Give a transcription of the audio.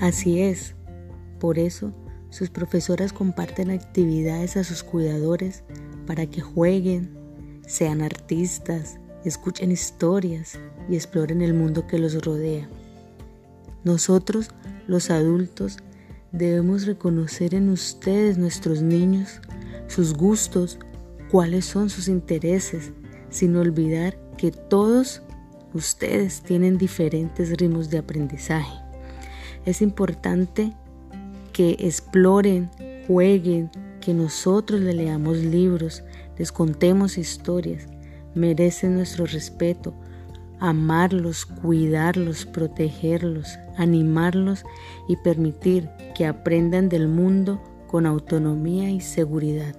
Así es. Por eso, sus profesoras comparten actividades a sus cuidadores para que jueguen, sean artistas, escuchen historias y exploren el mundo que los rodea. Nosotros, los adultos, debemos reconocer en ustedes, nuestros niños, sus gustos, cuáles son sus intereses, sin olvidar que todos ustedes tienen diferentes ritmos de aprendizaje. Es importante que exploren, jueguen, que nosotros le leamos libros, les contemos historias, merecen nuestro respeto, amarlos, cuidarlos, protegerlos, animarlos y permitir que aprendan del mundo con autonomía y seguridad.